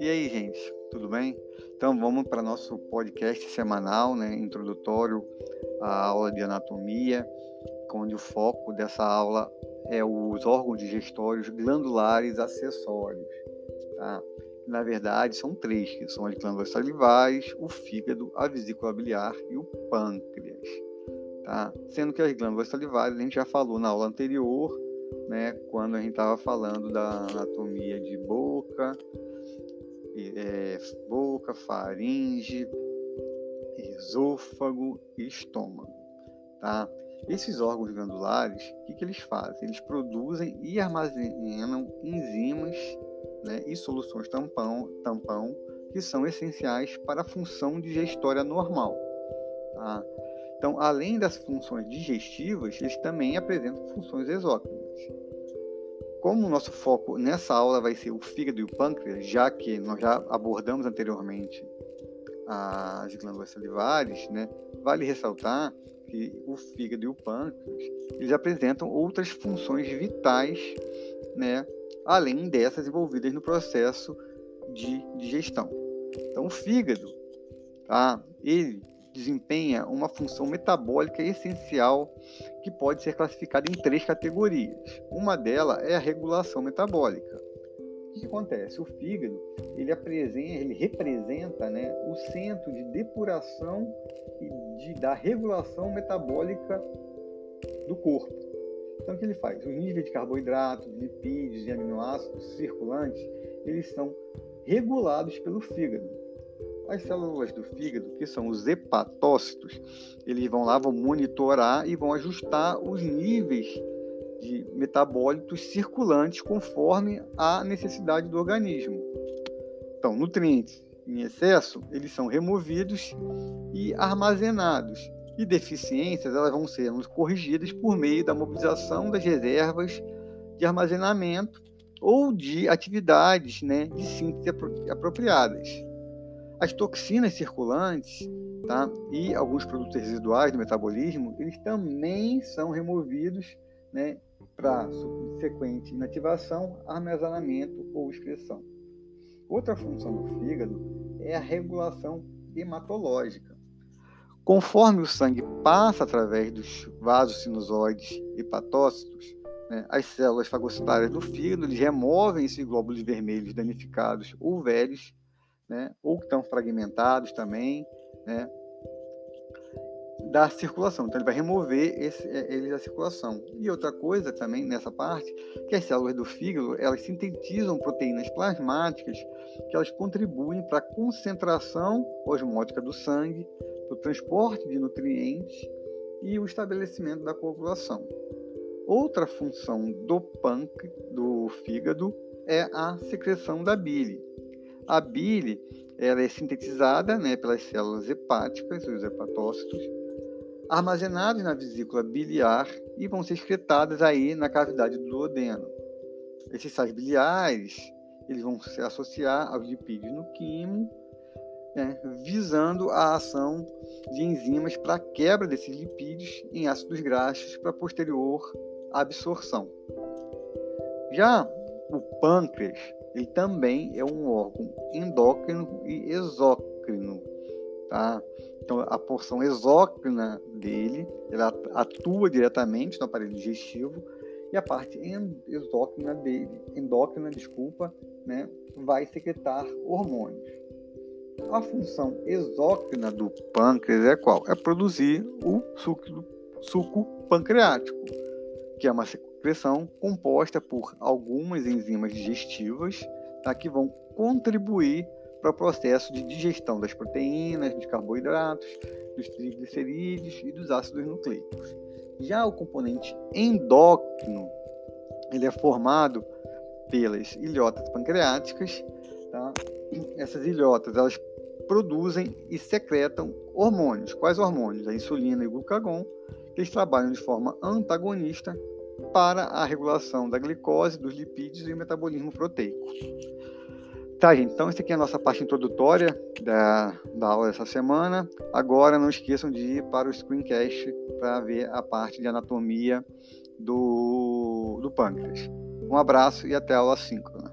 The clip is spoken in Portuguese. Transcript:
E aí, gente, tudo bem? Então vamos para nosso podcast semanal, né, introdutório à aula de anatomia, onde o foco dessa aula é os órgãos digestórios glandulares acessórios. Tá? Na verdade, são três, que são as glândulas salivares, o fígado, a vesícula biliar e o pâncreas. Tá? Sendo que as glândulas salivares a gente já falou na aula anterior, né, quando a gente estava falando da anatomia de boca, é, boca, faringe, esôfago e estômago. Tá? Esses órgãos glandulares, o que, que eles fazem? Eles produzem e armazenam enzimas né, e soluções tampão, tampão que são essenciais para a função digestória normal. Tá? Então, além das funções digestivas, eles também apresentam funções exócrinas. Como o nosso foco nessa aula vai ser o fígado e o pâncreas, já que nós já abordamos anteriormente as glândulas salivares, né, vale ressaltar que o fígado e o pâncreas eles apresentam outras funções vitais, né, além dessas envolvidas no processo de digestão. Então, o fígado, tá, ele desempenha uma função metabólica essencial que pode ser classificada em três categorias. Uma delas é a regulação metabólica. O que acontece? O fígado ele, apresenta, ele representa né, o centro de depuração e de, da regulação metabólica do corpo. Então, o que ele faz? Os níveis de carboidratos, lipídios e aminoácidos circulantes, eles são regulados pelo fígado. As células do fígado, que são os hepatócitos, eles vão lá, vão monitorar e vão ajustar os níveis de metabólitos circulantes conforme a necessidade do organismo. Então, nutrientes em excesso, eles são removidos e armazenados. E deficiências, elas vão ser corrigidas por meio da mobilização das reservas de armazenamento ou de atividades né, de síntese apropriadas. As toxinas circulantes tá, e alguns produtos residuais do metabolismo, eles também são removidos né, para subsequente inativação, armazenamento ou excreção. Outra função do fígado é a regulação hematológica. Conforme o sangue passa através dos vasos sinusoides hepatócitos, né, as células fagocitárias do fígado removem esses glóbulos vermelhos danificados ou velhos né, ou que estão fragmentados também, né, da circulação. Então ele vai remover esse, é, eles da circulação. E outra coisa também nessa parte, que as células do fígado, elas sintetizam proteínas plasmáticas que elas contribuem para a concentração osmótica do sangue, para o transporte de nutrientes e o estabelecimento da coagulação. Outra função do pâncreas, do fígado, é a secreção da bile. A bile ela é sintetizada né, pelas células hepáticas, os hepatócitos, armazenadas na vesícula biliar e vão ser excretadas aí na cavidade do duodeno. Esses sais biliares eles vão se associar aos lipídios no quimo, né, visando a ação de enzimas para quebra desses lipídios em ácidos graxos para posterior absorção. Já o pâncreas ele também é um órgão endócrino e exócrino, tá? Então, a porção exócrina dele, ela atua diretamente no aparelho digestivo e a parte exócrina dele, endócrina, desculpa, né, vai secretar hormônios. A função exócrina do pâncreas é qual? É produzir o suco, suco pancreático, que é uma composta por algumas enzimas digestivas tá, que vão contribuir para o processo de digestão das proteínas, dos carboidratos, dos triglicerídeos e dos ácidos nucleicos. Já o componente endócrino, ele é formado pelas ilhotas pancreáticas. Tá? Essas ilhotas elas produzem e secretam hormônios. Quais hormônios? A insulina e o glucagon, que eles trabalham de forma antagonista para a regulação da glicose, dos lipídios e o metabolismo proteico. Tá, gente, então essa aqui é a nossa parte introdutória da, da aula dessa semana. Agora não esqueçam de ir para o screencast para ver a parte de anatomia do, pâncreas. Um abraço e até a aula 5.